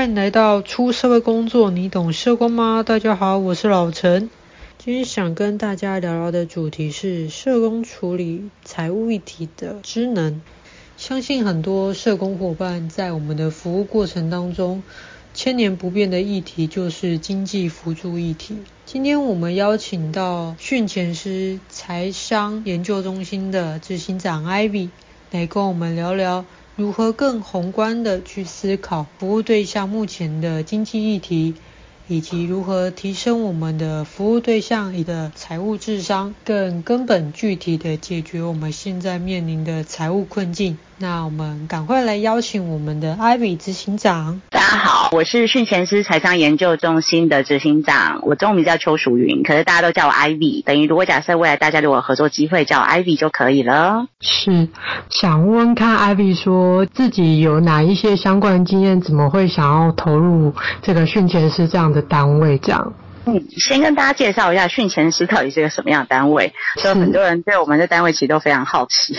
欢迎来到出社会工作，你懂社工吗？大家好，我是老陈。今天想跟大家聊聊的主题是社工处理财务议题的职能。相信很多社工伙伴在我们的服务过程当中，千年不变的议题就是经济辅助议题。今天我们邀请到训前师财商研究中心的执行长 Ivy 来跟我们聊聊。如何更宏观的去思考服务对象目前的经济议题，以及如何提升我们的服务对象里的财务智商，更根本具体的解决我们现在面临的财务困境。那我们赶快来邀请我们的 Ivy 执行长。大家好，我是训前师财商研究中心的执行长，我中文名叫邱淑云，可是大家都叫我 Ivy。等于如果假设未来大家如果有合作机会，叫我 Ivy 就可以了。是，想问看 Ivy 说自己有哪一些相关的经验，怎么会想要投入这个训前师这样的单位这样？嗯，先跟大家介绍一下训前师到底是个什么样的单位。所以很多人对我们的单位其实都非常好奇。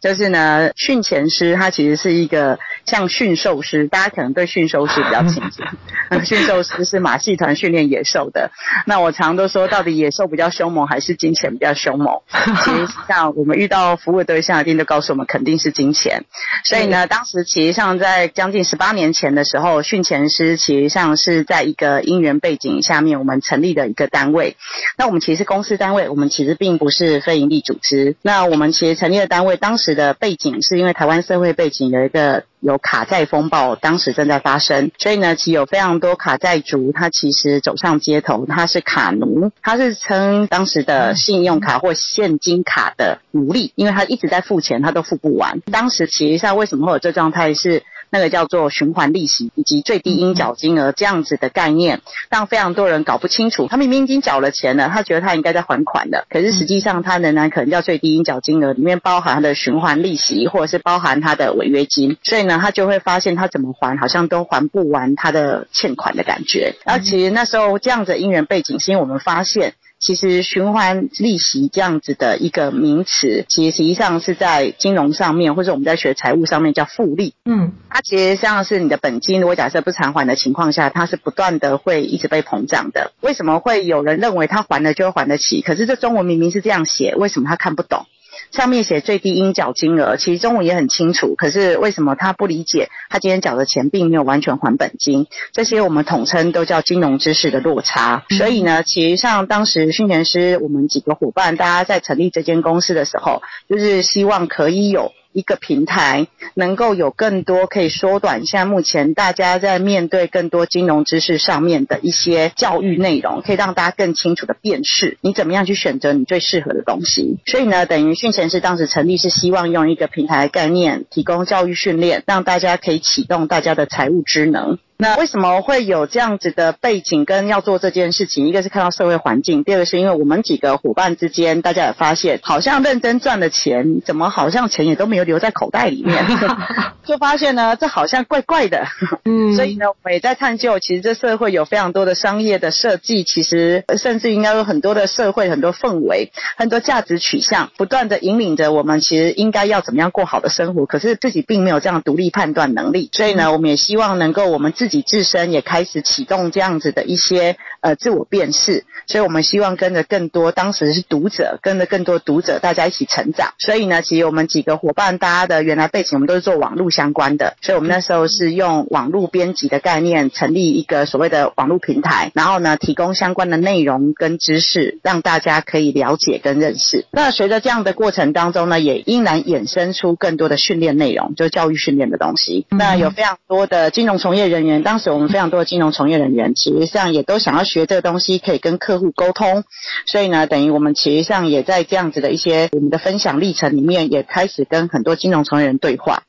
就是呢，训前师他其实是一个像驯兽师，大家可能对驯兽师比较亲近。驯兽师是马戏团训练野兽的。那我常都说，到底野兽比较凶猛，还是金钱比较凶猛？其实像我们遇到服务的对象，一定都告诉我们，肯定是金钱。所以呢，当时其实上在将近十八年前的时候，训前师其实上是在一个因缘背景下面，我们。成立的一个单位，那我们其实是公司单位，我们其实并不是非营利组织。那我们其实成立的单位，当时的背景是因为台湾社会背景有一个有卡债风暴，当时正在发生，所以呢，其实有非常多卡债族，他其实走上街头，他是卡奴，他是称当时的信用卡或现金卡的奴隶，因为他一直在付钱，他都付不完。当时其实上为什么会有这状态是？那个叫做循环利息以及最低应缴金额这样子的概念，让非常多人搞不清楚。他明明已经缴了钱了，他觉得他应该在还款的，可是实际上他仍然可能叫最低应缴金额里面包含他的循环利息，或者是包含他的违约金，所以呢，他就会发现他怎么还好像都还不完他的欠款的感觉。然后其实那时候这样子的因缘背景，是因为我们发现。其实循环利息这样子的一个名词，其实实际上是在金融上面，或者我们在学财务上面叫复利。嗯，它其实像是你的本金，如果假设不偿还的情况下，它是不断的会一直被膨胀的。为什么会有人认为他还了就会还得起？可是这中文明明是这样写，为什么他看不懂？上面写最低应缴金额，其实中文也很清楚，可是为什么他不理解？他今天缴的钱并没有完全还本金，这些我们统称都叫金融知识的落差。所以呢，其实像当时训前师我们几个伙伴，大家在成立这间公司的时候，就是希望可以有。一个平台能够有更多可以缩短现在目前大家在面对更多金融知识上面的一些教育内容，可以让大家更清楚的辨识你怎么样去选择你最适合的东西。所以呢，等于训前师当时成立是希望用一个平台的概念，提供教育训练，让大家可以启动大家的财务知能。那为什么会有这样子的背景跟要做这件事情？一个是看到社会环境，第二个是因为我们几个伙伴之间，大家也发现，好像认真赚的钱，怎么好像钱也都没有留在口袋里面，就发现呢，这好像怪怪的。嗯，所以呢，我们也在探究，其实这社会有非常多的商业的设计，其实甚至应该有很多的社会很多氛围，很多价值取向，不断的引领着我们，其实应该要怎么样过好的生活，可是自己并没有这样独立判断能力。所以呢，我们也希望能够我们自己。自己自身也开始启动这样子的一些呃自我辨识，所以我们希望跟着更多当时是读者，跟着更多读者，大家一起成长。所以呢，其实我们几个伙伴，大家的原来背景，我们都是做网络相关的，所以我们那时候是用网络编辑的概念成立一个所谓的网络平台，然后呢，提供相关的内容跟知识，让大家可以了解跟认识。那随着这样的过程当中呢，也依然衍生出更多的训练内容，就是教育训练的东西。那有非常多的金融从业人员。当时我们非常多的金融从业人员，其实上也都想要学这个东西，可以跟客户沟通。所以呢，等于我们企业上也在这样子的一些我们的分享历程里面，也开始跟很多金融从业人对话。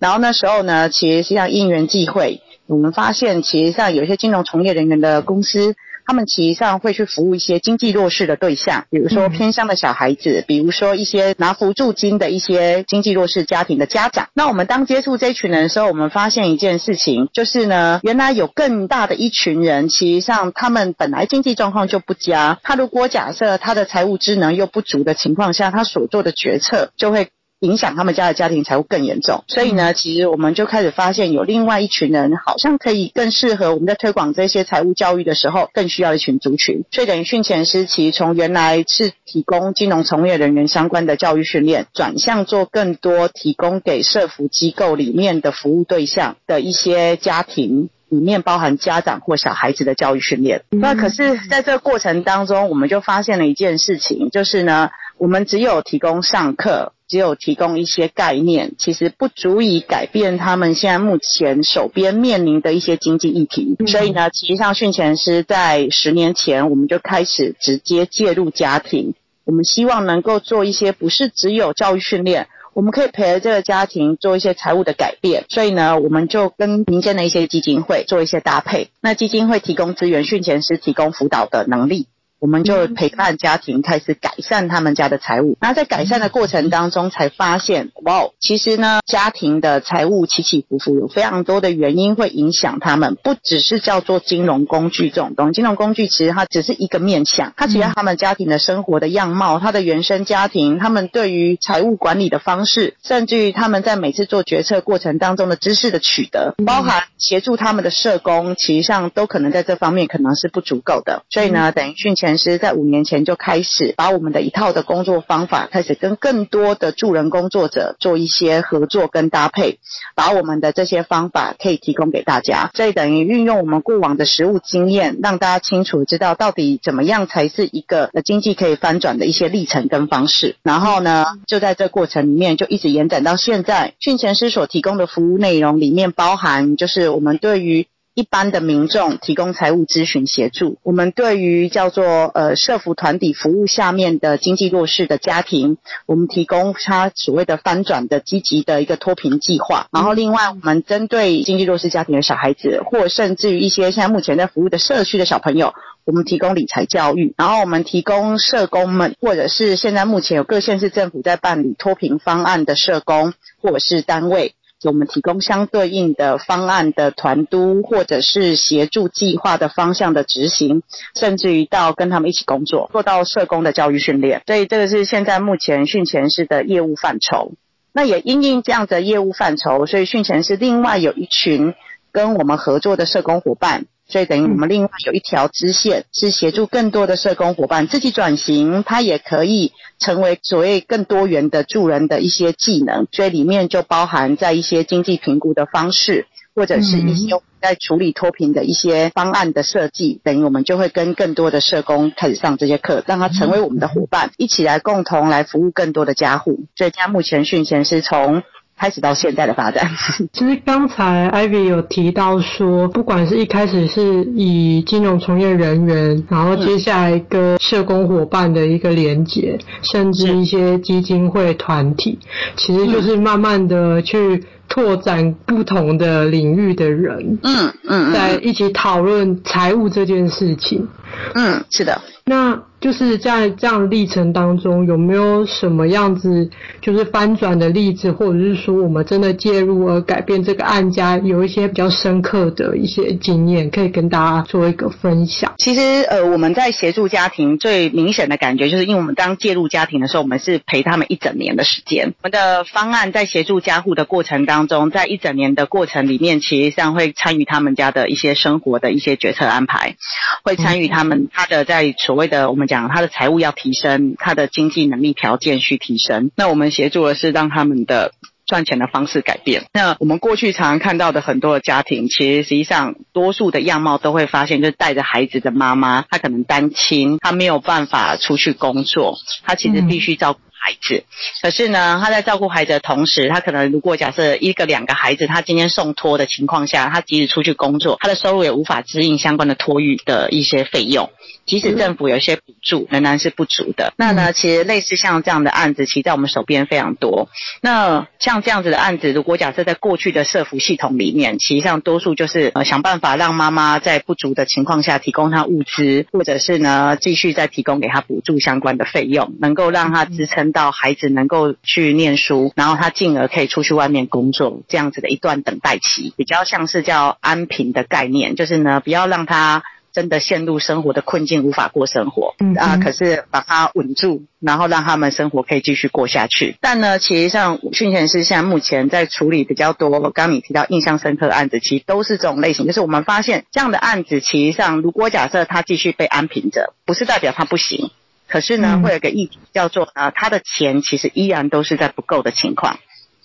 然后那时候呢，其实像因缘际会，我们发现其实上有一些金融从业人员的公司。他们其实上会去服务一些经济弱势的对象，比如说偏乡的小孩子，比如说一些拿扶助金的一些经济弱势家庭的家长。那我们当接触这一群人的时候，我们发现一件事情，就是呢，原来有更大的一群人，其实上他们本来经济状况就不佳，他如果假设他的财务智能又不足的情况下，他所做的决策就会。影响他们家的家庭财务更严重。所以呢，其实我们就开始发现有另外一群人，好像可以更适合我们在推广这些财务教育的时候，更需要一群族群。所以等于训前师其实从原来是提供金融从业人员相关的教育训练，转向做更多提供给社服机构里面的服务对象的一些家庭。里面包含家长或小孩子的教育训练。那可是在这个过程当中，我们就发现了一件事情，就是呢，我们只有提供上课，只有提供一些概念，其实不足以改变他们现在目前手边面临的一些经济议题。所以呢，其实像训前师在十年前，我们就开始直接介入家庭，我们希望能够做一些不是只有教育训练。我们可以陪着这个家庭做一些财务的改变，所以呢，我们就跟民间的一些基金会做一些搭配。那基金会提供资源，训前师提供辅导的能力。我们就陪伴家庭开始改善他们家的财务，那在改善的过程当中，才发现，哇，其实呢，家庭的财务起起伏伏，有非常多的原因会影响他们，不只是叫做金融工具这种东西，金融工具其实它只是一个面向，它其实他们家庭的生活的样貌，他的原生家庭，他们对于财务管理的方式，甚至于他们在每次做决策过程当中的知识的取得，包含协助他们的社工，其实上都可能在这方面可能是不足够的，所以呢，等于训前。前师在五年前就开始把我们的一套的工作方法，开始跟更多的助人工作者做一些合作跟搭配，把我们的这些方法可以提供给大家。所以等于运用我们过往的实务经验，让大家清楚知道到底怎么样才是一个经济可以翻转的一些历程跟方式。然后呢，就在这过程里面就一直延展到现在。训前师所提供的服务内容里面包含，就是我们对于一般的民众提供财务咨询协助，我们对于叫做呃社服团体服务下面的经济弱势的家庭，我们提供他所谓的翻转的积极的一个脱贫计划。然后另外我们针对经济弱势家庭的小孩子，或甚至于一些现在目前在服务的社区的小朋友，我们提供理财教育。然后我们提供社工们，或者是现在目前有各县市政府在办理脱贫方案的社工或者是单位。给我们提供相对应的方案的团督，或者是协助计划的方向的执行，甚至于到跟他们一起工作，做到社工的教育训练。所以这个是现在目前训前师的业务范畴。那也因应这样的业务范畴，所以训前师另外有一群跟我们合作的社工伙伴。所以等于我们另外有一条支线，是协助更多的社工伙伴自己转型，他也可以成为所谓更多元的助人的一些技能。所以里面就包含在一些经济评估的方式，或者是一些在处理脱贫的一些方案的设计。等于我们就会跟更多的社工开始上这些课，让他成为我们的伙伴，一起来共同来服务更多的家户。所以现在目前训前是从。开始到现在的发展，其实刚才 Ivy 有提到说，不管是一开始是以金融从业人员，然后接下来跟社工伙伴的一个连接，甚至一些基金会团体，其实就是慢慢的去拓展不同的领域的人，嗯嗯，在一起讨论财务这件事情，嗯，是的，那。就是在这样历程当中，有没有什么样子就是翻转的例子，或者是说我们真的介入而改变这个案家，有一些比较深刻的一些经验，可以跟大家做一个分享。其实，呃，我们在协助家庭最明显的感觉，就是因为我们当介入家庭的时候，我们是陪他们一整年的时间。我们的方案在协助家户的过程当当中，在一整年的过程里面，其实上会参与他们家的一些生活的一些决策安排，会参与他们他的在所谓的我们讲。讲他的财务要提升，他的经济能力条件需提升。那我们协助的是让他们的赚钱的方式改变。那我们过去常常看到的很多的家庭，其实实际上多数的样貌都会发现，就是带着孩子的妈妈，她可能单亲，她没有办法出去工作，她其实必须照顾孩子。可是呢，他在照顾孩子的同时，他可能如果假设一个两个孩子，他今天送托的情况下，他即使出去工作，他的收入也无法支应相关的托育的一些费用。即使政府有一些补助，仍然是不足的。那呢，其实类似像这样的案子，其实在我们手边非常多。那像这样子的案子，如果假设在过去的社福系统里面，其实上多数就是呃想办法让妈妈在不足的情况下提供她物资，或者是呢继续再提供给她补助相关的费用，能够让她支撑到孩子能够去念书，然后他进而可以出去外面工作，这样子的一段等待期，比较像是叫安平的概念，就是呢不要让他。真的陷入生活的困境，无法过生活，啊，可是把他稳住，然后让他们生活可以继续过下去。但呢，其实像训前师现在目前在处理比较多，刚刚你提到印象深刻的案子，其实都是这种类型，就是我们发现这样的案子，其实上如果假设他继续被安平着，不是代表他不行，可是呢，嗯会有个议题叫做呢，他的钱其实依然都是在不够的情况。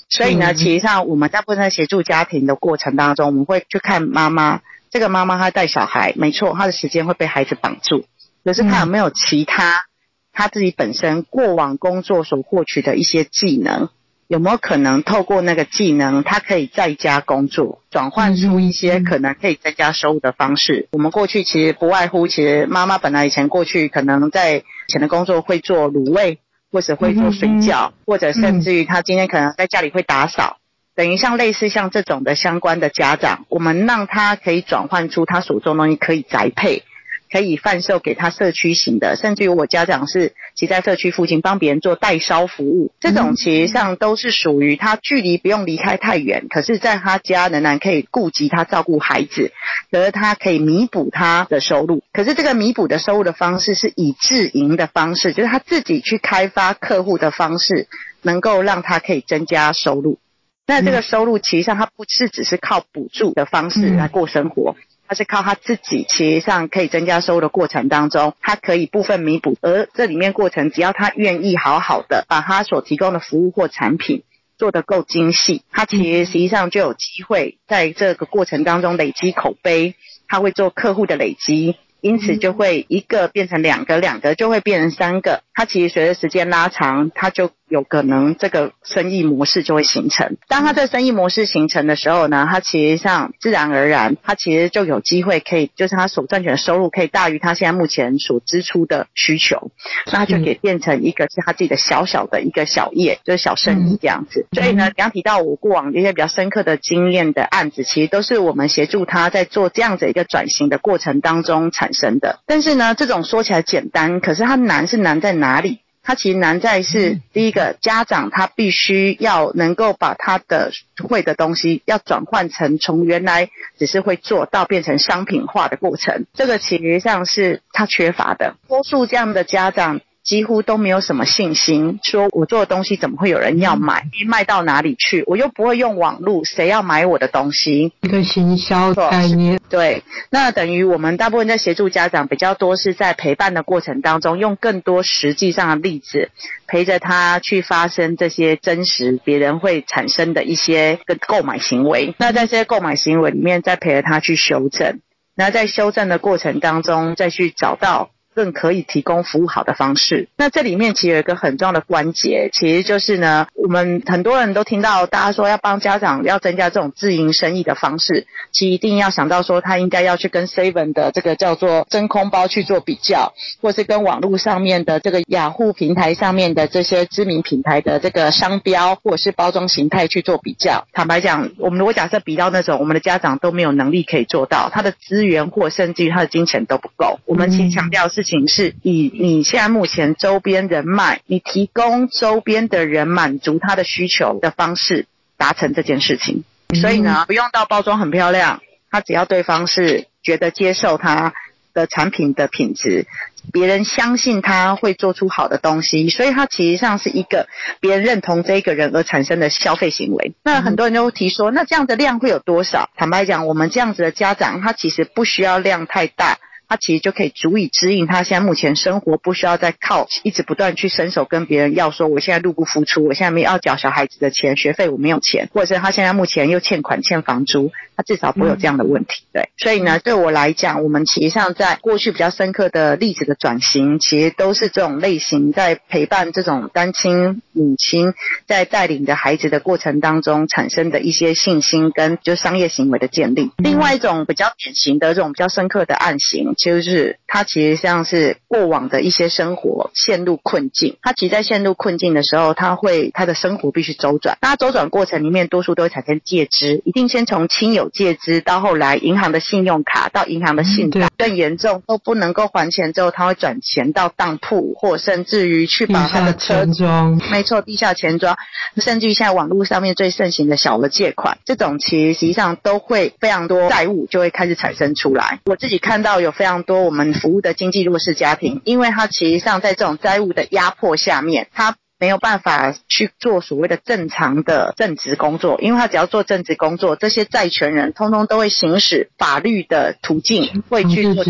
所以呢，嗯其实上我们大部分在协助家庭的过程当中，我们会去看妈妈。这个妈妈她带小孩，没错，她的时间会被孩子绑住。可是她有没有其他她自己本身过往工作所获取的一些技能？有没有可能透过那个技能，他可以在家工作，转换出一些可能可以增加收入的方式？我们过去其实不外乎，其实妈妈本来以前过去可能在以前的工作会做卤味，或者会做水饺，或者甚至于她今天可能在家里会打扫。等于像类似像这种的相关的家长，我们让他可以转换出他手中的东西，可以宅配，可以贩售给他社区型的，甚至于我家长是其在社区附近帮别人做代烧服务，这种其实上都是属于他距离不用离开太远，可是在他家仍然可以顾及他照顾孩子，可是他可以弥补他的收入，可是这个弥补的收入的方式是以自营的方式，就是他自己去开发客户的方式，能够让他可以增加收入。那这个收入其实上，它不是只是靠补助的方式来过生活，它是靠他自己其实上可以增加收入的过程当中，他可以部分弥补。而这里面过程，只要他愿意好好的把他所提供的服务或产品做得够精细，他其实实际上就有机会在这个过程当中累积口碑，他会做客户的累积。因此就会一个变成两个，两个就会变成三个。他其实随着时间拉长，他就有可能这个生意模式就会形成。当他这生意模式形成的时候呢，他其实上自然而然，他其实就有机会可以，就是他所赚取的收入可以大于他现在目前所支出的需求，那它就可以变成一个是他自己的小小的一个小业，就是小生意这样子。所以呢，刚刚提到我过往一些比较深刻的经验的案子，其实都是我们协助他在做这样子一个转型的过程当中产生的，但是呢，这种说起来简单，可是它难是难在哪里？它其实难在是第一个家长他必须要能够把他的会的东西要转换成从原来只是会做到变成商品化的过程，这个其实上是他缺乏的。多数这样的家长。几乎都没有什么信心，说我做的东西怎么会有人要买？卖到哪里去？我又不会用网络，谁要买我的东西？一个行销概念。对，那等于我们大部分在协助家长，比较多是在陪伴的过程当中，用更多实际上的例子，陪着他去发生这些真实别人会产生的一些个购买行为。那在这些购买行为里面，再陪着他去修正。那在修正的过程当中，再去找到。更可以提供服务好的方式。那这里面其实有一个很重要的关节，其实就是呢，我们很多人都听到大家说要帮家长要增加这种自营生意的方式，其实一定要想到说他应该要去跟 Seven 的这个叫做真空包去做比较，或是跟网络上面的这个雅虎平台上面的这些知名品牌的这个商标或者是包装形态去做比较。坦白讲，我们如果假设比到那种我们的家长都没有能力可以做到，他的资源或甚至于他的金钱都不够，我们其实强调是。事情是以你现在目前周边人脉，你提供周边的人满足他的需求的方式达成这件事情。所以呢，不用到包装很漂亮，他只要对方是觉得接受他的产品的品质，别人相信他会做出好的东西，所以他其实上是一个别人认同这一个人而产生的消费行为。那很多人都提说，那这样的量会有多少？坦白讲，我们这样子的家长，他其实不需要量太大。他其实就可以足以指引他现在目前生活不需要再靠一直不断去伸手跟别人要说，我现在入不敷出，我现在没有要缴小孩子的钱，学费我没有钱，或者是他现在目前又欠款欠房租，他至少不会有这样的问题。对，所以呢，对我来讲，我们其实上在过去比较深刻的例子的转型，其实都是这种类型，在陪伴这种单亲母亲在带领着孩子的过程当中产生的一些信心跟就商业行为的建立。另外一种比较典型的这种比较深刻的案型。就是他其实像是过往的一些生活陷入困境，他其实在陷入困境的时候，他会他的生活必须周转，那周转过程里面多数都会产生借支，一定先从亲友借支，到后来银行的信用卡到银行的信贷更严重，都不能够还钱之后，他会转钱到当铺，或甚至于去把他的车庄，没错，地下钱庄，甚至于现在网络上面最盛行的小额借款，这种其实实际上都会非常多债务就会开始产生出来。我自己看到有非常多我们服务的经济弱势家庭，因为他其实上在这种债务的压迫下面，他。没有办法去做所谓的正常的正职工作，因为他只要做正职工作，这些债权人通通都会行使法律的途径，会去做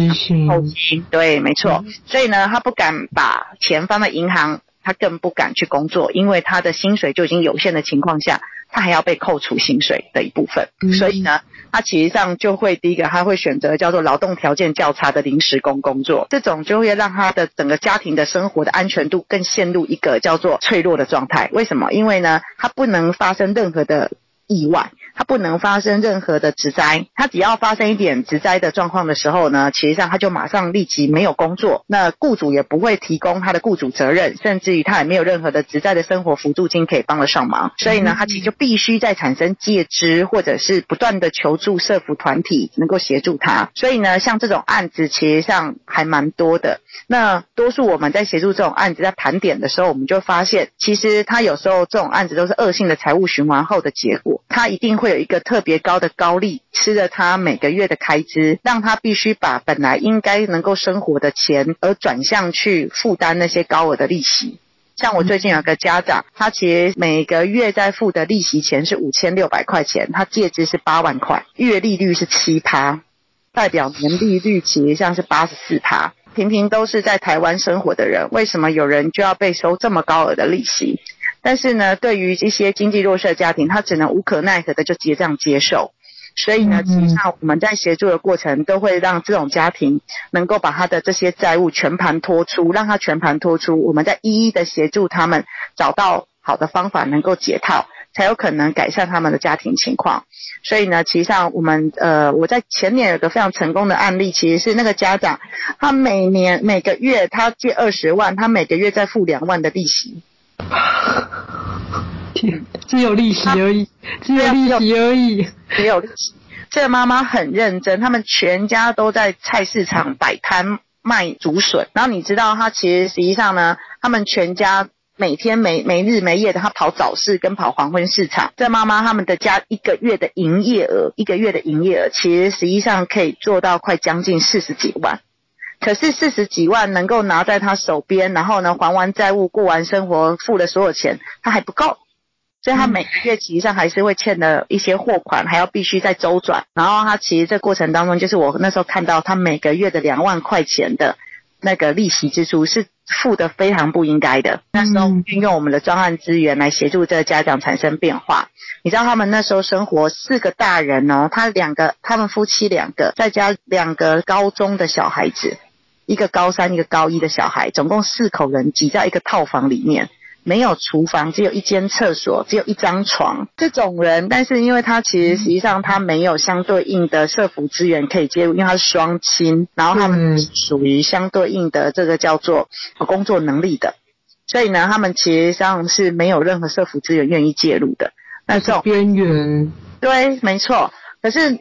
后期。对，没错。所以呢，他不敢把钱放在银行，他更不敢去工作，因为他的薪水就已经有限的情况下。他还要被扣除薪水的一部分，嗯、所以呢，他其实上就会第一个，他会选择叫做劳动条件较差的临时工工作，这种就会让他的整个家庭的生活的安全度更陷入一个叫做脆弱的状态。为什么？因为呢，他不能发生任何的意外。它不能发生任何的职灾，它只要发生一点职灾的状况的时候呢，其实上他就马上立即没有工作，那雇主也不会提供他的雇主责任，甚至于他也没有任何的职灾的生活辅助金可以帮得上忙，所以呢，他其实就必须在产生借支，或者是不断的求助社服团体能够协助他，所以呢，像这种案子其实上还蛮多的。那多数我们在协助这种案子在盘点的时候，我们就发现，其实他有时候这种案子都是恶性的财务循环后的结果，他一定会有一个特别高的高利吃了他每个月的开支，让他必须把本来应该能够生活的钱，而转向去负担那些高额的利息。像我最近有个家长，他其实每个月在付的利息钱是五千六百块钱，他借支是八万块，月利率是七趴，代表年利率其实像是八十四趴。平平都是在台湾生活的人，为什么有人就要被收这么高额的利息？但是呢，对于一些经济弱势的家庭，他只能无可奈何的就直接这样接受。所以呢，实际上我们在协助的过程，都会让这种家庭能够把他的这些债务全盘托出，让他全盘托出。我们再一一的协助他们找到好的方法，能够解套，才有可能改善他们的家庭情况。所以呢，其实上我们呃，我在前年有个非常成功的案例，其实是那个家长，他每年每个月他借二十万，他每个月再付两万的利息。天，只有利息而已，只有利息而已，只有利息。这个妈妈很认真，他们全家都在菜市场摆摊卖竹笋。然后你知道，他其实实际上呢，他们全家每天没没日没夜的，他跑早市跟跑黄昏市场。这妈妈他们的家一个月的营业额，一个月的营业额，其实实际上可以做到快将近四十几万。可是四十几万能够拿在他手边，然后呢，还完债务、过完生活、付了所有钱，他还不够，所以他每个月其实上还是会欠了一些货款，还要必须再周转。然后他其实这过程当中，就是我那时候看到他每个月的两万块钱的那个利息支出是付的非常不应该的。那时候运用我们的专案资源来协助这个家长产生变化。你知道他们那时候生活四个大人哦，他两个，他们夫妻两个，再加两个高中的小孩子。一个高三，一个高一的小孩，总共四口人挤在一个套房里面，没有厨房，只有一间厕所，只有一张床。这种人，但是因为他其实实际上他没有相对应的社服资源可以介入，因为他是双亲，然后他们属于相对应的这个叫做工作能力的，所以呢，他们其实上是没有任何社服资源愿意介入的。那这种边缘，对，没错。可是。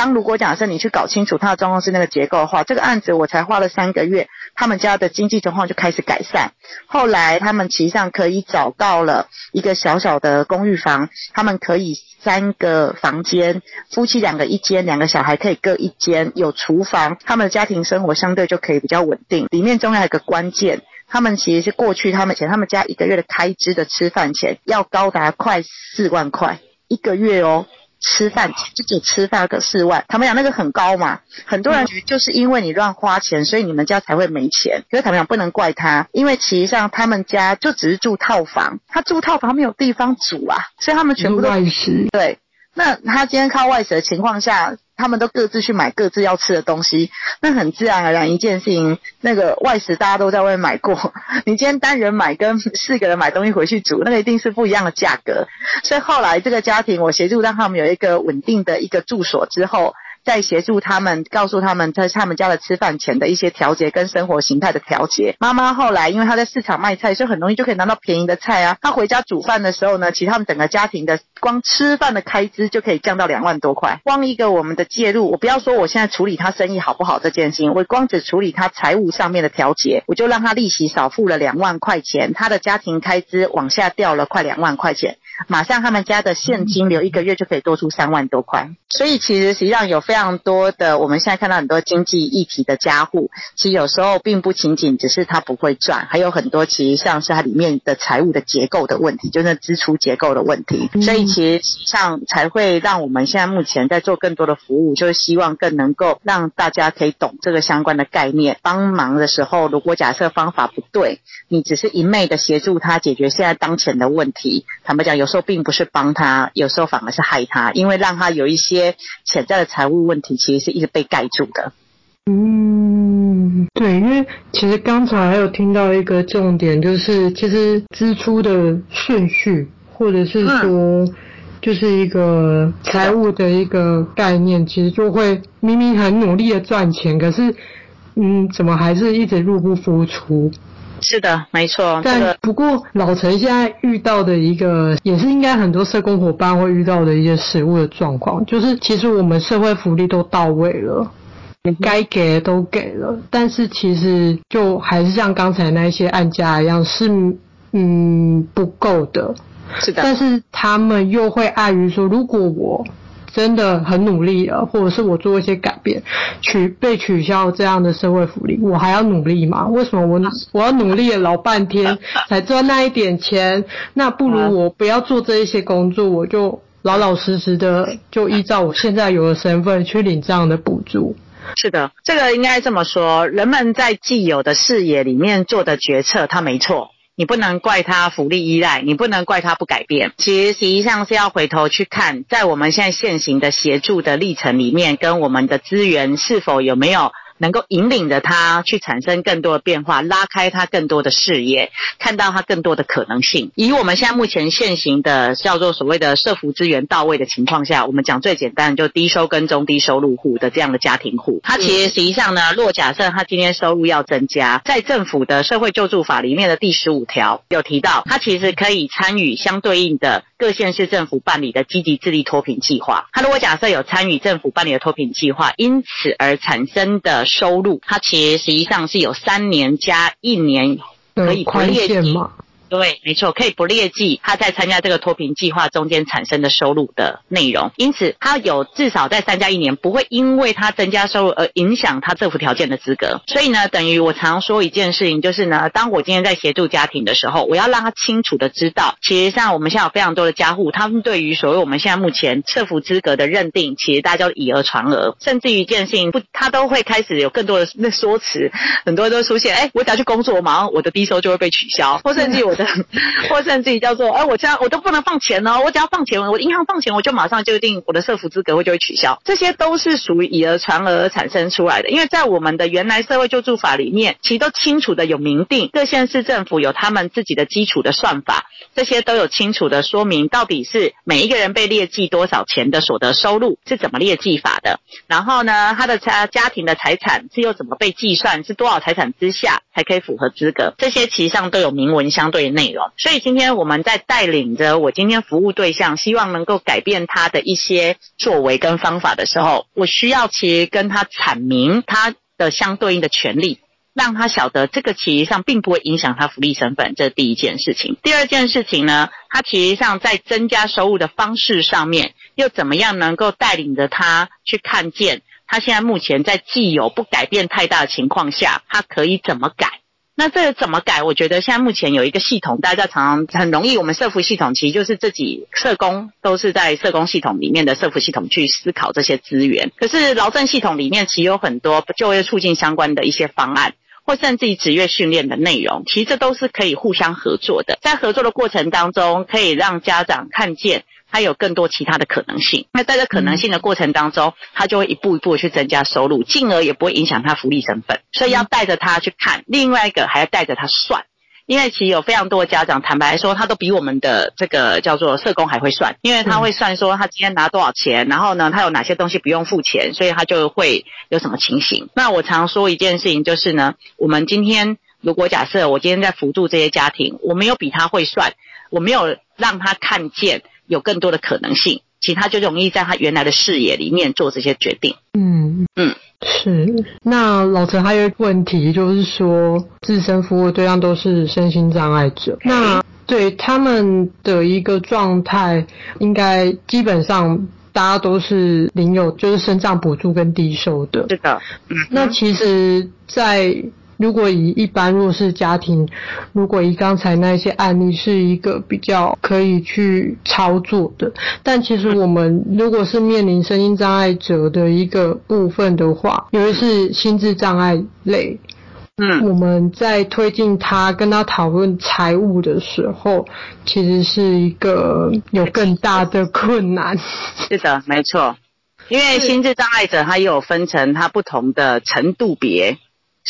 当如果假设你去搞清楚他的状况是那个结构的话，这个案子我才花了三个月，他们家的经济状况就开始改善。后来他们其实上可以找到了一个小小的公寓房，他们可以三个房间，夫妻两个一间，两个小孩可以各一间，有厨房，他们的家庭生活相对就可以比较稳定。里面中间还有一个关键，他们其实是过去他们钱，他们家一个月的开支的吃饭钱要高达快四万块一个月哦。吃饭就只吃饭个四万，他们讲那个很高嘛，很多人就是因为你乱花钱，所以你们家才会没钱。可是他们讲不能怪他，因为其实上他们家就只是住套房，他住套房没有地方煮啊，所以他们全部都乱吃。对，那他今天靠外食的情况下。他们都各自去买各自要吃的东西，那很自然而然一件事情，那个外食大家都在外面买过，你今天单人买跟四个人买东西回去煮，那个一定是不一样的价格。所以后来这个家庭，我协助让他们有一个稳定的一个住所之后，在协助他们，告诉他们在他们家的吃饭前的一些调节跟生活形态的调节。妈妈后来因为她在市场卖菜，所以很容易就可以拿到便宜的菜啊。她回家煮饭的时候呢，其实他们整个家庭的光吃饭的开支就可以降到两万多块。光一个我们的介入，我不要说我现在处理他生意好不好这件事情，我光只处理他财务上面的调节，我就让他利息少付了两万块钱，他的家庭开支往下掉了快两万块钱。马上他们家的现金流一个月就可以多出三万多块，所以其实实际上有非常多的我们现在看到很多经济议题的家户，其实有时候并不仅仅只是他不会赚，还有很多其实像是它里面的财务的结构的问题，就是支出结构的问题，所以其实上才会让我们现在目前在做更多的服务，就是希望更能够让大家可以懂这个相关的概念，帮忙的时候，如果假设方法不对，你只是一昧的协助他解决现在当前的问题，坦白讲有。时候并不是帮他，有时候反而是害他，因为让他有一些潜在的财务问题，其实是一直被盖住的。嗯，对，因为其实刚才还有听到一个重点，就是其实支出的顺序，或者是说，就是一个财务的一个概念，其实就会明明很努力的赚钱，可是，嗯，怎么还是一直入不敷出？是的，没错。但不过老陈现在遇到的一个，也是应该很多社工伙伴会遇到的一些实务的状况，就是其实我们社会福利都到位了，该给的都给了，但是其实就还是像刚才那些案家一样，是嗯不够的。是的。但是他们又会碍于说，如果我真的很努力了，或者是我做一些改变，取被取消这样的社会福利，我还要努力吗？为什么我我要努力了老半天才赚那一点钱？那不如我不要做这一些工作，我就老老实实的就依照我现在有的身份去领这样的补助。是的，这个应该这么说，人们在既有的视野里面做的决策，他没错。你不能怪他福利依赖，你不能怪他不改变。其实实际上是要回头去看，在我们现在现行的协助的历程里面，跟我们的资源是否有没有。能够引领着他去产生更多的变化，拉开他更多的视野，看到他更多的可能性。以我们现在目前现行的叫做所谓的社福资源到位的情况下，我们讲最简单，就低收跟中低收入户的这样的家庭户，他其实实际上呢，若假设他今天收入要增加，在政府的社会救助法里面的第十五条有提到，他其实可以参与相对应的各县市政府办理的积极自立脱贫计划。他如果假设有参与政府办理的脱贫计划，因此而产生的收入，它其实实际上是有三年加一年可以宽限吗？对，没错，可以不列记他在参加这个脱贫计划中间产生的收入的内容，因此他有至少在三加一年不会因为他增加收入而影响他政府条件的资格。所以呢，等于我常说一件事情，就是呢，当我今天在协助家庭的时候，我要让他清楚的知道，其实像我们现在有非常多的家户，他们对于所谓我们现在目前社福资格的认定，其实大家都以讹传讹，甚至于一件事情不，他都会开始有更多的那说辞，很多都出现，哎，我只要去工作，我马上我的低收就会被取消，或甚至我。或甚至于叫做，哎，我这样我都不能放钱哦，我只要放钱，我银行放钱，我就马上就定我的社福资格会就会取消，这些都是属于以讹传讹产生出来的。因为在我们的原来社会救助法里面，其实都清楚的有明定，各县市政府有他们自己的基础的算法，这些都有清楚的说明，到底是每一个人被列记多少钱的所得收入是怎么列计法的，然后呢，他的家家庭的财产是又怎么被计算，是多少财产之下才可以符合资格，这些其实上都有明文相对内容。所以今天我们在带领着我今天服务对象，希望能够改变他的一些作为跟方法的时候，我需要其实跟他阐明他的相对应的权利，让他晓得这个其实上并不会影响他福利身份，这是第一件事情。第二件事情呢，他其实上在增加收入的方式上面，又怎么样能够带领着他去看见他现在目前在既有不改变太大的情况下，他可以怎么改？那这个怎么改？我觉得现在目前有一个系统，大家常常很容易。我们社福系统其实就是自己社工都是在社工系统里面的社福系统去思考这些资源。可是劳政系统里面其实有很多就业促进相关的一些方案，或甚至于职业训练的内容，其实这都是可以互相合作的。在合作的过程当中，可以让家长看见。他有更多其他的可能性，那在这可能性的过程当中，他就会一步一步去增加收入，进而也不会影响他福利身份。所以要带着他去看，另外一个还要带着他算，因为其实有非常多的家长，坦白说，他都比我们的这个叫做社工还会算，因为他会算说他今天拿多少钱，然后呢，他有哪些东西不用付钱，所以他就会有什么情形。那我常说一件事情就是呢，我们今天如果假设我今天在辅助这些家庭，我没有比他会算，我没有让他看见有更多的可能性，其他就容易在他原来的视野里面做这些决定。嗯嗯。是，那老陈还有一个问题，就是说自身服务对象都是身心障碍者，那对他们的一个状态，应该基本上大家都是领有就是身障补助跟低收的。是的，嗯，那其实，在如果以一般弱势家庭，如果以刚才那些案例是一个比较可以去操作的，但其实我们如果是面临身心障碍者的一个部分的话，尤其是心智障碍类，嗯，我们在推进他跟他讨论财务的时候，其实是一个有更大的困难。是的，没错，因为心智障碍者他也有分成他不同的程度别。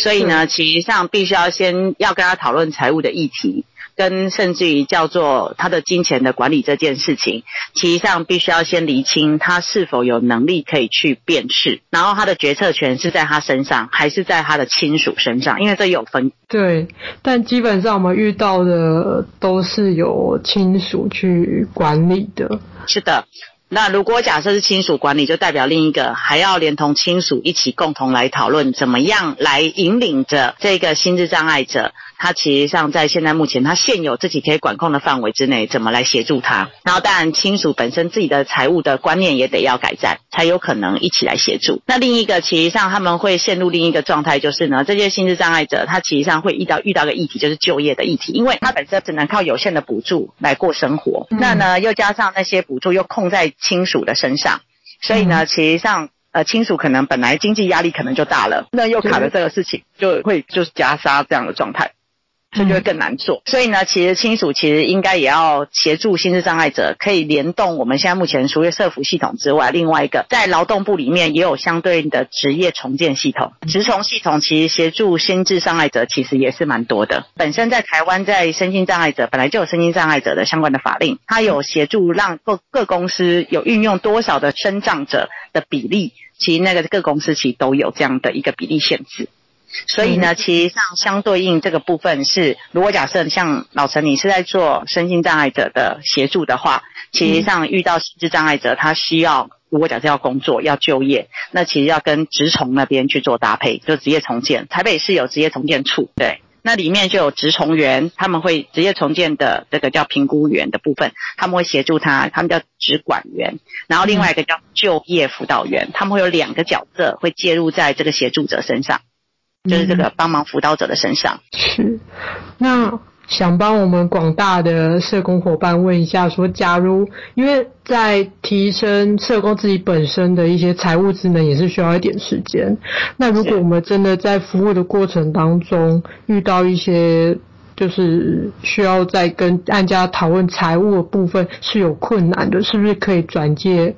所以呢，其实上必须要先要跟他讨论财务的议题，跟甚至于叫做他的金钱的管理这件事情，其实上必须要先厘清他是否有能力可以去辨识，然后他的决策权是在他身上，还是在他的亲属身上，因为这有分。对，但基本上我们遇到的都是有亲属去管理的。是的。那如果假设是亲属管理，就代表另一个还要连同亲属一起共同来讨论，怎么样来引领着这个心智障碍者。他其实上在现在目前他现有自己可以管控的范围之内，怎么来协助他？然后当然亲属本身自己的财务的观念也得要改善，才有可能一起来协助。那另一个其实上他们会陷入另一个状态，就是呢，这些心智障碍者他其实上会遇到遇到个议题，就是就业的议题，因为他本身只能靠有限的补助来过生活，嗯、那呢又加上那些补助又控在亲属的身上，所以呢，其实上呃亲属可能本来经济压力可能就大了，那又卡了这个事情，就会就是夹杀这样的状态。这就会更难做，所以呢，其实亲属其实应该也要协助心智障碍者，可以联动我们现在目前除了社福系统之外，另外一个在劳动部里面也有相对应的职业重建系统、职重系统，其实协助心智障碍者其实也是蛮多的。本身在台湾，在身心障碍者本来就有身心障碍者的相关的法令，它有协助让各各公司有运用多少的身障者的比例，其实那个各公司其实都有这样的一个比例限制。所以呢，其实上相对应这个部分是，如果假设像老陈你是在做身心障碍者的协助的话，其实上遇到心智障碍者，他需要如果假设要工作要就业，那其实要跟职从那边去做搭配，就职业重建。台北市有职业重建处，对，那里面就有职从员，他们会职业重建的这个叫评估员的部分，他们会协助他，他们叫职管员，然后另外一个叫就业辅导员，他们会有两个角色会介入在这个协助者身上。就是这个帮忙辅导者的身上。嗯、是，那想帮我们广大的社工伙伴问一下说，说假如因为在提升社工自己本身的一些财务职能，也是需要一点时间。那如果我们真的在服务的过程当中遇到一些，就是需要在跟案家讨论财务的部分是有困难的，是不是可以转介？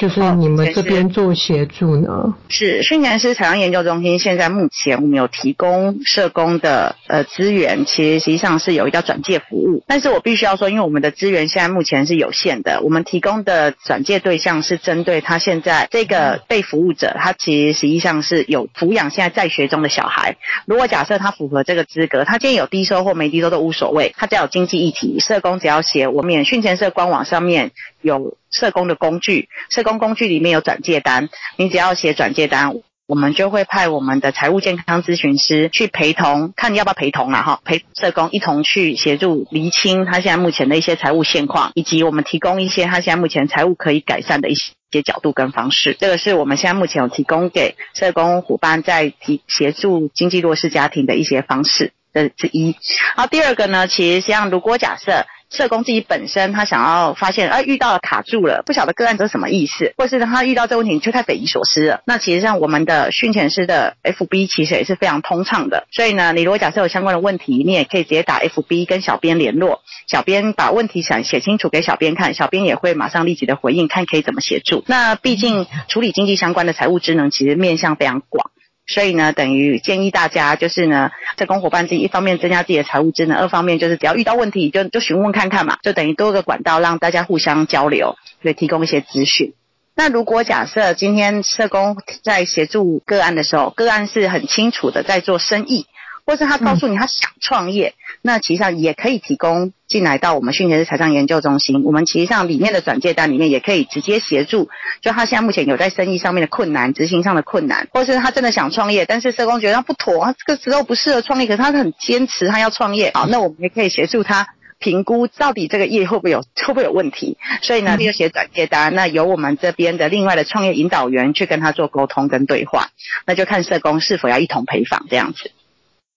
就是你们这边做协助呢？哦、是训前师采样研究中心，现在目前我们有提供社工的呃资源，其实实际上是有一个转介服务。但是我必须要说，因为我们的资源现在目前是有限的，我们提供的转介对象是针对他现在这个被服务者，他其实实际上是有抚养现在在学中的小孩。如果假设他符合这个资格，他今天有低收或没低收都无所谓，他只要有经济议题，社工只要写我们训前社官网上面有。社工的工具，社工工具里面有转介单，你只要写转介单，我们就会派我们的财务健康咨询师去陪同，看你要不要陪同啦哈，陪社工一同去协助厘清他现在目前的一些财务现况，以及我们提供一些他现在目前财务可以改善的一些角度跟方式。这个是我们现在目前有提供给社工伙伴在提协助经济弱势家庭的一些方式的之一。然后，第二个呢，其实像如果假设。社工自己本身，他想要发现，哎，遇到了卡住了，不晓得个案这是什么意思，或是他遇到这个问题却太匪夷所思了。那其实像我们的训前师的 FB 其实也是非常通畅的，所以呢，你如果假设有相关的问题，你也可以直接打 FB 跟小编联络，小编把问题想写清楚给小编看，小编也会马上立即的回应，看可以怎么协助。那毕竟处理经济相关的财务职能，其实面向非常广。所以呢，等于建议大家就是呢，社工伙伴自己一方面增加自己的财务职能，二方面就是只要遇到问题就就询问看看嘛，就等于多个管道让大家互相交流，可以提供一些资讯。那如果假设今天社工在协助个案的时候，个案是很清楚的在做生意。或是他告诉你他想创业，嗯、那其实上也可以提供进来到我们训前式财商研究中心。我们其实上里面的转介单里面也可以直接协助，就他现在目前有在生意上面的困难、执行上的困难，或是他真的想创业，但是社工觉得他不妥，他这个时候不适合创业，可是他很坚持他要创业。好，那我们也可以协助他评估到底这个业会不会有 会不会有问题。所以呢，就写转介单，那由我们这边的另外的创业引导员去跟他做沟通跟对话，那就看社工是否要一同陪访这样子。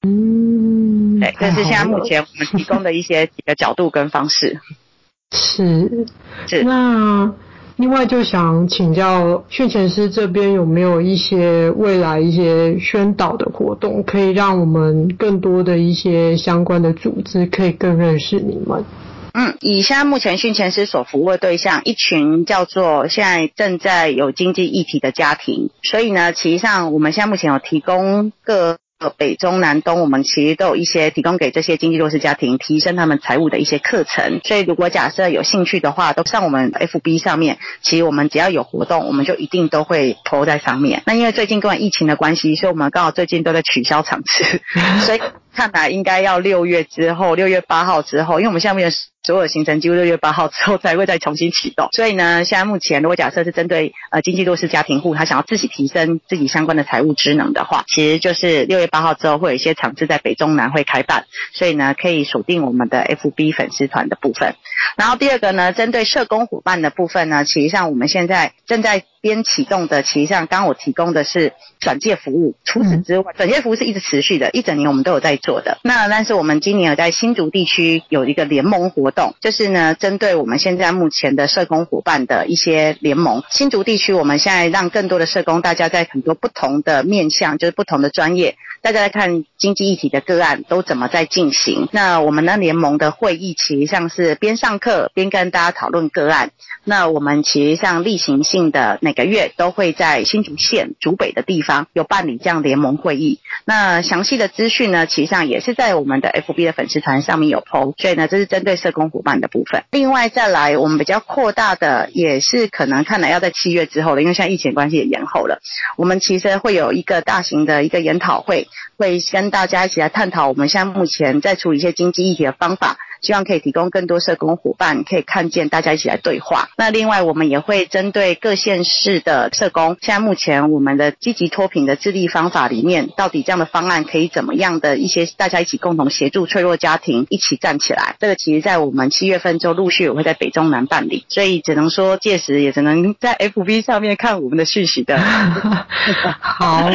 嗯，对，这是现在目前我们提供的一些几个角度跟方式。是是。那另外就想请教训前师这边有没有一些未来一些宣导的活动，可以让我们更多的一些相关的组织可以更认识你们？嗯，以现在目前训前师所服务的对象，一群叫做现在正在有经济议题的家庭，所以呢，其实上我们现在目前有提供各。北中南东，我们其实都有一些提供给这些经济弱势家庭提升他们财务的一些课程。所以，如果假设有兴趣的话，都上我们 FB 上面。其实我们只要有活动，我们就一定都会 po 在上面。那因为最近跟疫情的关系，所以我们刚好最近都在取消场次，所以看来应该要六月之后，六月八号之后，因为我们下面的。所有行程几乎六月八号之后才会再重新启动，所以呢，现在目前如果假设是针对呃经济弱势家庭户，他想要自己提升自己相关的财务职能的话，其实就是六月八号之后会有一些场次在北中南会开办，所以呢，可以锁定我们的 FB 粉丝团的部分。然后第二个呢，针对社工伙伴的部分呢，其实上我们现在正在边启动的，其实上刚刚我提供的是转介服务，除此之外，转介服务是一直持续的，一整年我们都有在做的。那但是我们今年有在新竹地区有一个联盟活动，就是呢，针对我们现在目前的社工伙伴的一些联盟。新竹地区我们现在让更多的社工，大家在很多不同的面向，就是不同的专业，大家来看经济议题的个案都怎么在进行。那我们的联盟的会议，其实上是边上课边跟大家讨论个案。那我们其实像例行性的每个月都会在新竹县竹北的地方有办理这样联盟会议。那详细的资讯呢，其实上也是在我们的 FB 的粉丝团上面有 PO。所以呢，这是针对社工伙伴的部分。另外再来，我们比较扩大的也是可能看来要在七月之后了，因为现在疫情关系也延后了。我们其实会有一个大型的一个研讨会，会跟大家一起来探讨我们现在目前在处理一些经济议题的方法。希望可以提供更多社工伙伴可以看见，大家一起来对话。那另外，我们也会针对各县市的社工，现在目前我们的积极脱贫的治理方法里面，到底这样的方案可以怎么样的一些，大家一起共同协助脆弱家庭一起站起来。这个其实在我们七月份就陆续也会在北中南办理，所以只能说届时也只能在 FB 上面看我们的讯息的。好。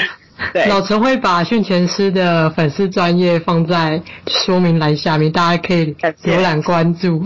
对，老陈会把训前师的粉丝专业放在说明栏下面，大家可以浏览关注。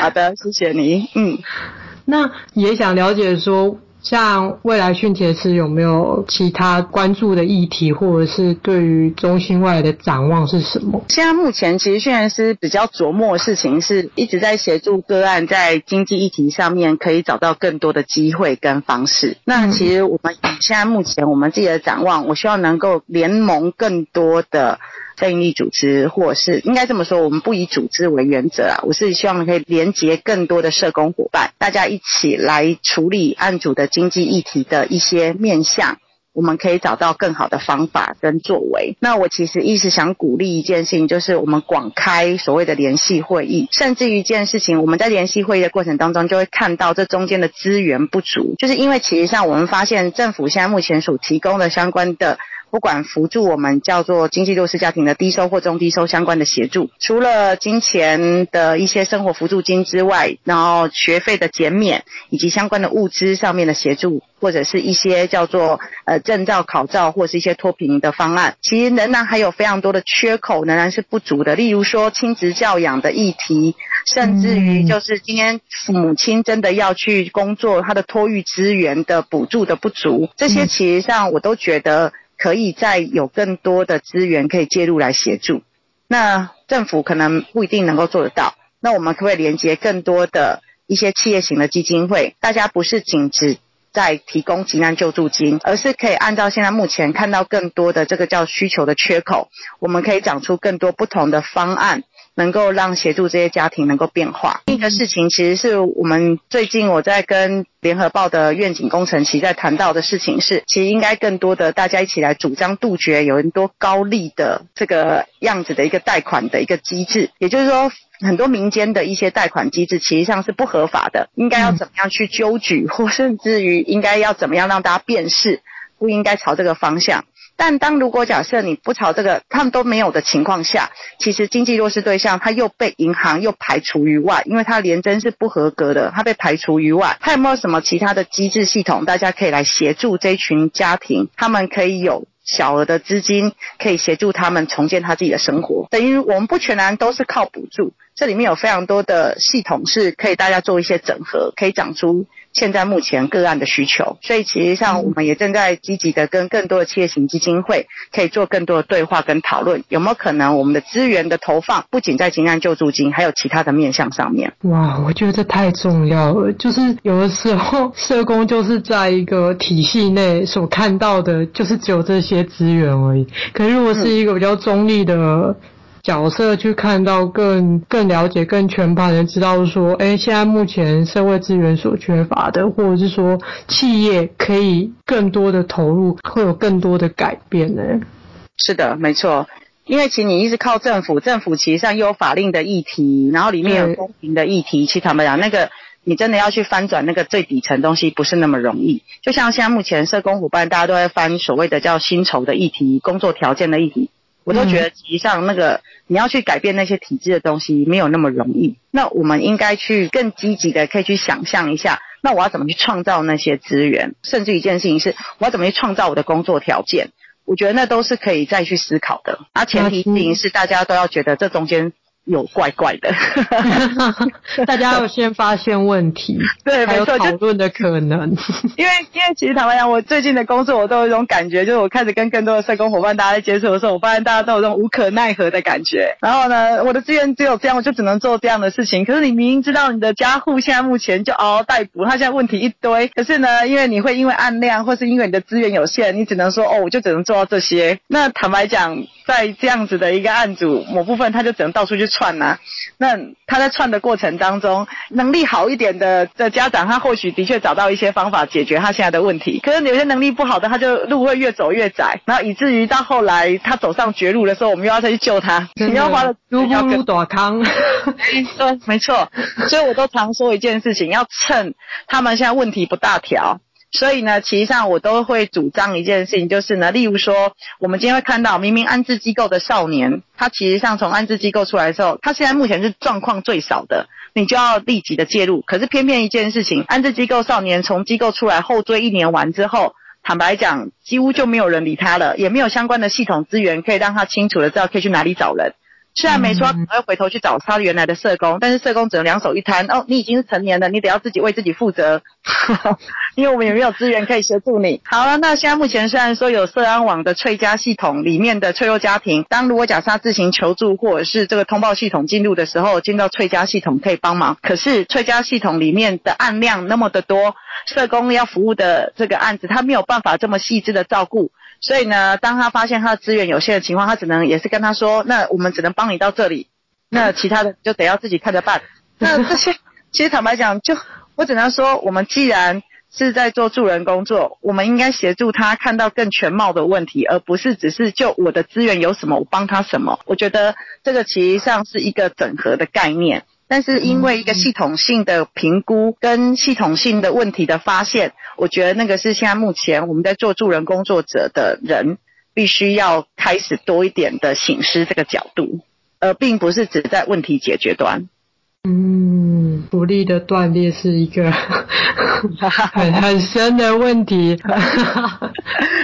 好的，谢谢你。嗯，那也想了解说。像未来训前师有没有其他关注的议题，或者是对于中心外的展望是什么？现在目前其实训前师比较琢磨的事情，是一直在协助个案在经济议题上面可以找到更多的机会跟方式。那其实我们以现在目前我们自己的展望，我希望能够联盟更多的。非营利组织，或者是应该这么说，我们不以组织为原则啊。我是希望可以连接更多的社工伙伴，大家一起来处理案主的经济议题的一些面向，我们可以找到更好的方法跟作为。那我其实一直想鼓励一件事情，就是我们广开所谓的联系会议，甚至于一件事情，我们在联系会议的过程当中，就会看到这中间的资源不足，就是因为其实上我们发现政府现在目前所提供的相关的。不管辅助我们叫做经济弱势家庭的低收或中低收相关的协助，除了金钱的一些生活辅助金之外，然后学费的减免以及相关的物资上面的协助，或者是一些叫做呃证照考照或者是一些脱贫的方案，其实仍然还有非常多的缺口，仍然是不足的。例如说亲职教养的议题，甚至于就是今天父母亲真的要去工作，他的托育资源的补助的不足，这些其实上我都觉得。可以再有更多的资源可以介入来协助，那政府可能不一定能够做得到，那我们可不可以连接更多的一些企业型的基金会？大家不是仅只在提供急难救助金，而是可以按照现在目前看到更多的这个叫需求的缺口，我们可以讲出更多不同的方案。能够让协助这些家庭能够变化。另一个事情，其实是我们最近我在跟联合报的愿景工程其实在谈到的事情是，其实应该更多的大家一起来主张杜绝有很多高利的这个样子的一个贷款的一个机制。也就是说，很多民间的一些贷款机制其实上是不合法的，应该要怎么样去纠举，或甚至于应该要怎么样让大家辨识，不应该朝这个方向。但当如果假设你不朝这个，他们都没有的情况下，其实经济弱势对象他又被银行又排除于外，因为他联征是不合格的，他被排除于外。他有没有什么其他的机制系统，大家可以来协助这群家庭，他们可以有小额的资金，可以协助他们重建他自己的生活。等于我们不全然都是靠补助，这里面有非常多的系统是可以大家做一些整合，可以长出。现在目前个案的需求，所以其实上我们也正在积极的跟更多的企业型基金会，可以做更多的对话跟讨论，有没有可能我们的资源的投放，不仅在急难救助金，还有其他的面向上面。哇，我觉得这太重要了。就是有的时候 社工就是在一个体系内所看到的，就是只有这些资源而已。可是如果是一个比较中立的。角色去看到更更了解、更全盘的知道说，哎，现在目前社会资源所缺乏的，或者是说企业可以更多的投入，会有更多的改变呢？是的，没错。因为其实你一直靠政府，政府其实上又有法令的议题，然后里面有公平的议题，其实坦白讲，那个你真的要去翻转那个最底层东西，不是那么容易。就像现在目前社工伙伴大家都在翻所谓的叫薪酬的议题、工作条件的议题。我都觉得，其实上那个你要去改变那些体制的东西，没有那么容易。那我们应该去更积极的，可以去想象一下，那我要怎么去创造那些资源？甚至一件事情是，我要怎么去创造我的工作条件？我觉得那都是可以再去思考的。而前提一定是，大家都要觉得这中间。有怪怪的，大家要先发现问题，对，没错，讨论的可能。因为因为其实坦白讲，我最近的工作，我都有一种感觉，就是我开始跟更多的社工伙伴大家在接触的时候，我发现大家都有这种无可奈何的感觉。然后呢，我的资源只有这样，我就只能做这样的事情。可是你明明知道你的家户现在目前就嗷嗷待哺，他现在问题一堆。可是呢，因为你会因为案量，或是因为你的资源有限，你只能说哦，我就只能做到这些。那坦白讲，在这样子的一个案组某部分，他就只能到处去。串呐、啊，那他在串的过程当中，能力好一点的的家长，他或许的确找到一些方法解决他现在的问题。可是有些能力不好的，他就路会越走越窄，然后以至于到后来他走上绝路的时候，我们又要再去救他。你要花的如不如大康。对，没错。所以我都常说一件事情，要趁他们现在问题不大条。所以呢，其实上我都会主张一件事情，就是呢，例如说，我们今天会看到，明明安置机构的少年，他其实上从安置机构出来的时候，他现在目前是状况最少的，你就要立即的介入。可是偏偏一件事情，安置机构少年从机构出来后追一年完之后，坦白讲，几乎就没有人理他了，也没有相关的系统资源可以让他清楚的知道可以去哪里找人。虽然没说，可能会回头去找他原来的社工，但是社工只能两手一摊。哦，你已经是成年了，你得要自己为自己负责，因为我们也没有资源可以协助你。好了，那现在目前虽然说有社安网的翠家系统里面的脆弱家庭，当如果假设他自行求助或者是这个通报系统进入的时候，进到翠家系统可以帮忙。可是翠家系统里面的案量那么的多，社工要服务的这个案子，他没有办法这么细致的照顾。所以呢，当他发现他的资源有限的情况，他只能也是跟他说：“那我们只能帮你到这里，那其他的就得要自己看着办。”那这些其实坦白讲，就我只能说，我们既然是在做助人工作，我们应该协助他看到更全貌的问题，而不是只是就我的资源有什么，我帮他什么。我觉得这个其实上是一个整合的概念。但是因为一个系统性的评估跟系统性的问题的发现，我觉得那个是现在目前我们在做助人工作者的人必须要开始多一点的醒思这个角度，而并不是只在问题解决端。嗯，福利的断裂是一个 很很深的问题。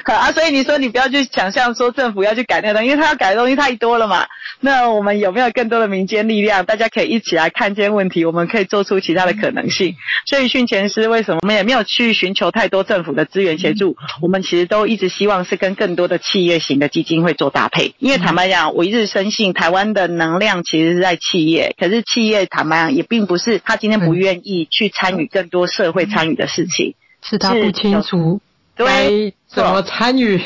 啊，所以你说你不要去想象说政府要去改那个东西，因为他要改的东西太多了嘛。那我们有没有更多的民间力量？大家可以一起来看见问题，我们可以做出其他的可能性。所以训前师为什么我们也没有去寻求太多政府的资源协助？我们其实都一直希望是跟更多的企业型的基金会做搭配。因为坦白讲，我一直深信台湾的能量其实是在企业，可是企业坦。也并不是他今天不愿意去参与更多社会参与的事情，是他不清楚对怎么参与。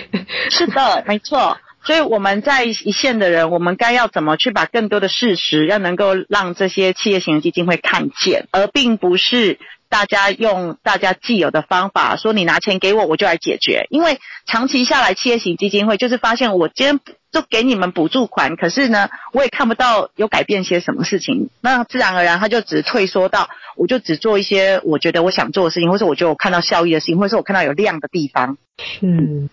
是的，没错。所以我们在一线的人，我们该要怎么去把更多的事实，要能够让这些企业型基金会看见，而并不是大家用大家既有的方法说，你拿钱给我，我就来解决。因为长期下来，企业型基金会就是发现，我今天就给你们补助款，可是呢，我也看不到有改变些什么事情，那自然而然他就只退缩到，我就只做一些我觉得我想做的事情，或者我就看到效益的事情，或者是我看到有量的地方。嗯。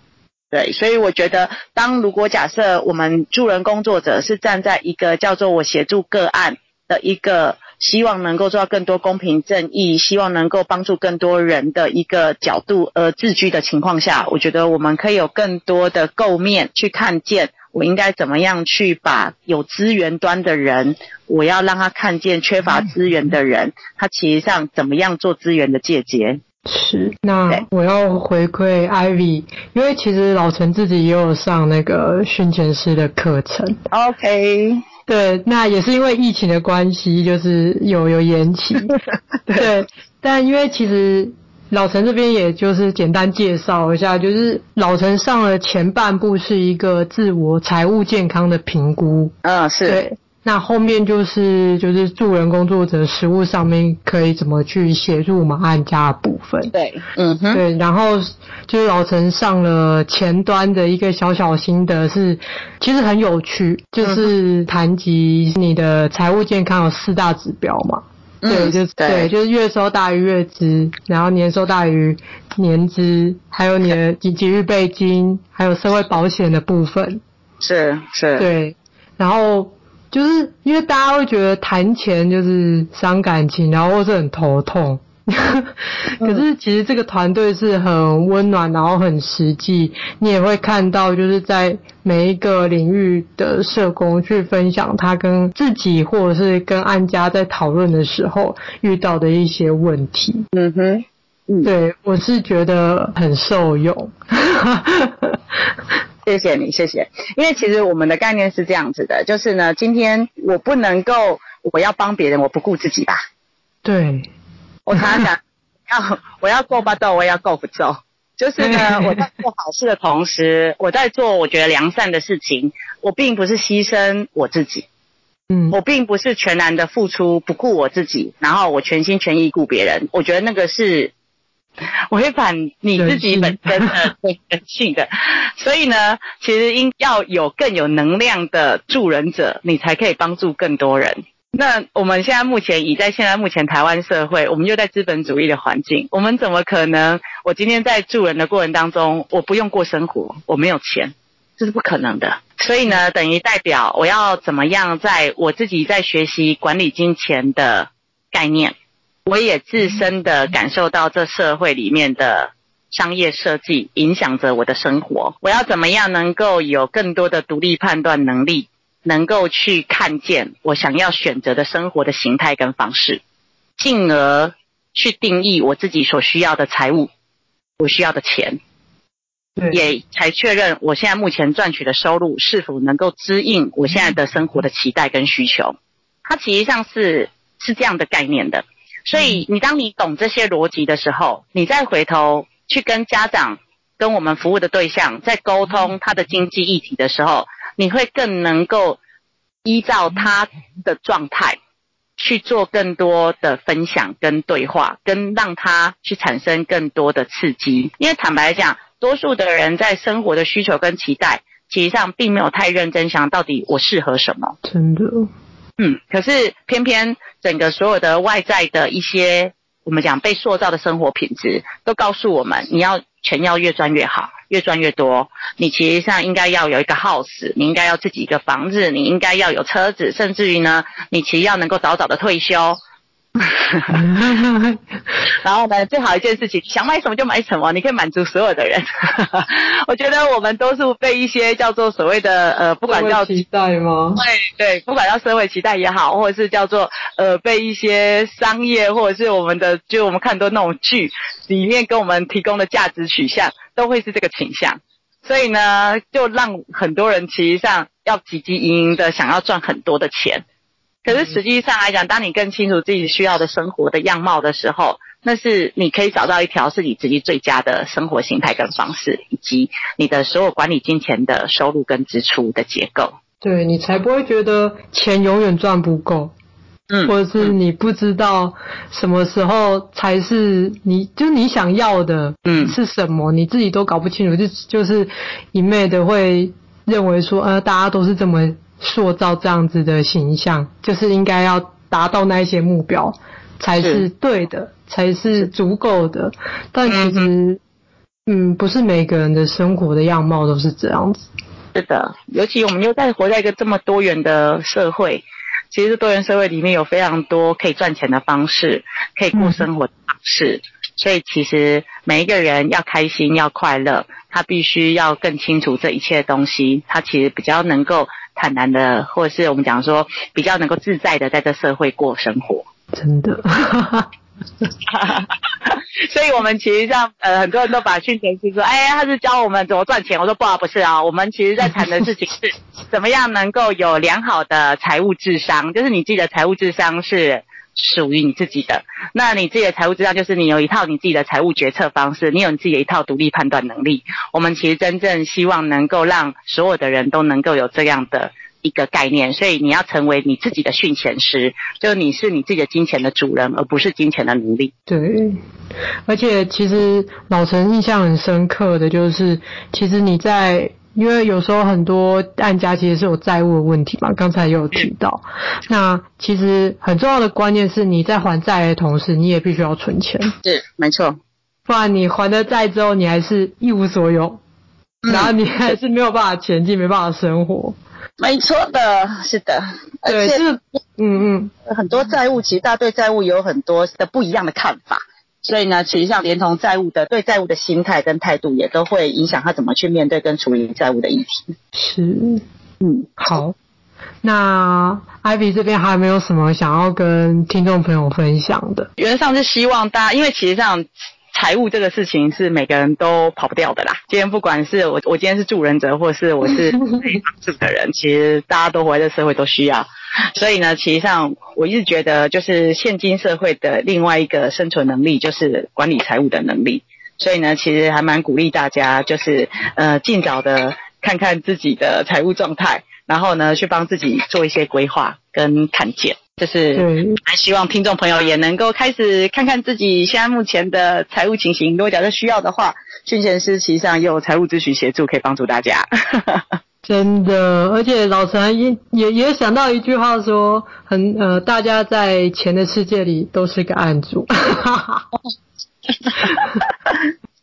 对，所以我觉得，当如果假设我们助人工作者是站在一个叫做我协助个案的一个希望能够做到更多公平正义，希望能够帮助更多人的一个角度而自居的情况下，我觉得我们可以有更多的构面去看见，我应该怎么样去把有资源端的人，我要让他看见缺乏资源的人，他其实上怎么样做资源的借接。是，那我要回馈 Ivy，因为其实老陈自己也有上那个训前师的课程。OK，对，那也是因为疫情的关系，就是有有延期。对，但因为其实老陈这边也就是简单介绍一下，就是老陈上了前半部是一个自我财务健康的评估。嗯，是。对。那后面就是就是助人工作者实务上面可以怎么去协助我们案家的部分。对，嗯哼，对，然后就是老陈上了前端的一个小小心得是，其实很有趣，就是谈及你的财务健康有四大指标嘛。嗯、对，就对，对，就是月收大于月支，然后年收大于年支，还有你的紧急预备金，还有社会保险的部分。是是。对，然后。就是因为大家会觉得谈钱就是伤感情，然后或是很头痛。可是其实这个团队是很温暖，然后很实际。你也会看到，就是在每一个领域的社工去分享他跟自己或者是跟安家在讨论的时候遇到的一些问题。嗯哼，嗯，对，我是觉得很受用。谢谢你，谢谢。因为其实我们的概念是这样子的，就是呢，今天我不能够，我要帮别人，我不顾自己吧？对。我常常讲，要我要够巴豆，我也要够不够。就是呢，我在做好事的同时，我在做我觉得良善的事情，我并不是牺牲我自己。嗯。我并不是全然的付出，不顾我自己，然后我全心全意顾别人。我觉得那个是。违反你自己本身的人性的，所以呢，其实应要有更有能量的助人者，你才可以帮助更多人。那我们现在目前已在现在目前台湾社会，我们又在资本主义的环境，我们怎么可能？我今天在助人的过程当中，我不用过生活，我没有钱，这是不可能的。所以呢，等于代表我要怎么样，在我自己在学习管理金钱的概念。我也自身的感受到这社会里面的商业设计影响着我的生活。我要怎么样能够有更多的独立判断能力，能够去看见我想要选择的生活的形态跟方式，进而去定义我自己所需要的财务，我需要的钱，也才确认我现在目前赚取的收入是否能够支应我现在的生活的期待跟需求。它其实上是是这样的概念的。所以，你当你懂这些逻辑的时候，你再回头去跟家长、跟我们服务的对象在沟通他的经济议题的时候，你会更能够依照他的状态去做更多的分享跟对话，跟让他去产生更多的刺激。因为坦白讲，多数的人在生活的需求跟期待，其实上并没有太认真想到底我适合什么。真的。嗯，可是偏偏整个所有的外在的一些我们讲被塑造的生活品质，都告诉我们，你要钱要越赚越好，越赚越多。你其实上应该要有一个 house，你应该要自己一个房子，你应该要有车子，甚至于呢，你其实要能够早早的退休。然后呢，最好一件事情，想买什么就买什么，你可以满足所有的人。我觉得我们都是被一些叫做所谓的呃，不管叫期待吗？对对，不管叫社会期待也好，或者是叫做呃，被一些商业或者是我们的，就我们看多那种剧里面跟我们提供的价值取向，都会是这个倾向。所以呢，就让很多人其实上要汲汲营营的想要赚很多的钱。可是实际上来讲，当你更清楚自己需要的生活的样貌的时候，那是你可以找到一条是你自己最佳的生活形态跟方式，以及你的所有管理金钱的收入跟支出的结构。对，你才不会觉得钱永远赚不够，嗯，或者是你不知道什么时候才是你就你想要的，嗯，是什么，你自己都搞不清楚，就就是一昧的会认为说，呃，大家都是这么塑造这样子的形象，就是应该要达到那一些目标才是对的，是才是足够的，但其实，嗯，嗯，不是每个人的生活的样貌都是这样子。是的，尤其我们又在活在一个这么多元的社会，其实多元社会里面有非常多可以赚钱的方式，可以过生活的方式，嗯、所以其实每一个人要开心要快乐，他必须要更清楚这一切的东西，他其实比较能够坦然的，或者是我们讲说比较能够自在的在这社会过生活。真的。所以，我们其实像呃，很多人都把训前师说，哎，他是教我们怎么赚钱。我说不啊，不是啊，我们其实在谈的事情是，怎么样能够有良好的财务智商，就是你自己的财务智商是属于你自己的。那你自己的财务智商，就是你有一套你自己的财务决策方式，你有你自己的一套独立判断能力。我们其实真正希望能够让所有的人都能够有这样的。一个概念，所以你要成为你自己的训钱师，就你是你自己的金钱的主人，而不是金钱的奴隶。对，而且其实老陈印象很深刻的就是，其实你在，因为有时候很多案家其实是有债务的问题嘛，刚才也有提到。那其实很重要的观念是，你在还债的同时，你也必须要存钱。是，没错。不然你还了债之后，你还是一无所有，嗯、然后你还是没有办法前进，没办法生活。没错的，是的，对，是，嗯嗯，很多债务其实大家对债务有很多的不一样的看法，所以呢，其实像连同债务的对债务的心态跟态度，也都会影响他怎么去面对跟处理债务的议题。是，嗯，好，那 Ivy 这边还有没有什么想要跟听众朋友分享的？原则上是希望大家，因为其实上。财务这个事情是每个人都跑不掉的啦。今天不管是我，我今天是助人者，或是我是 被帮助的人，其实大家都活在社会都需要。所以呢，其实上我一直觉得，就是现今社会的另外一个生存能力，就是管理财务的能力。所以呢，其实还蛮鼓励大家，就是呃，尽早的看看自己的财务状态，然后呢，去帮自己做一些规划跟看见。就是蛮希望听众朋友也能够开始看看自己现在目前的财务情形。如果假设需要的话，训钱师其实上也有财务咨询协助可以帮助大家。真的，而且老陈也也也想到一句话说，很呃，大家在钱的世界里都是个案主。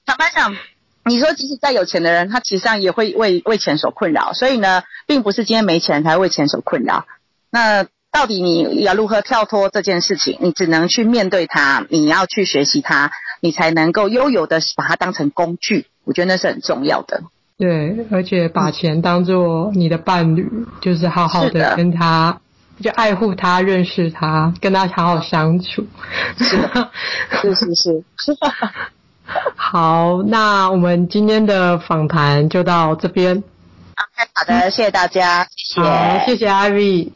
坦白讲，你说即使再有钱的人，他其实上也会为为钱所困扰。所以呢，并不是今天没钱才为钱所困扰。那。到底你要如何跳脱这件事情？你只能去面对它，你要去学习它，你才能够悠游的把它当成工具。我觉得那是很重要的。对，而且把钱当做你的伴侣，嗯、就是好好的跟他，就爱护他，认识他，跟他好好相处。是的，是是是。好，那我们今天的访谈就到这边。好的，谢谢大家，谢谢，好，谢谢 Ivy。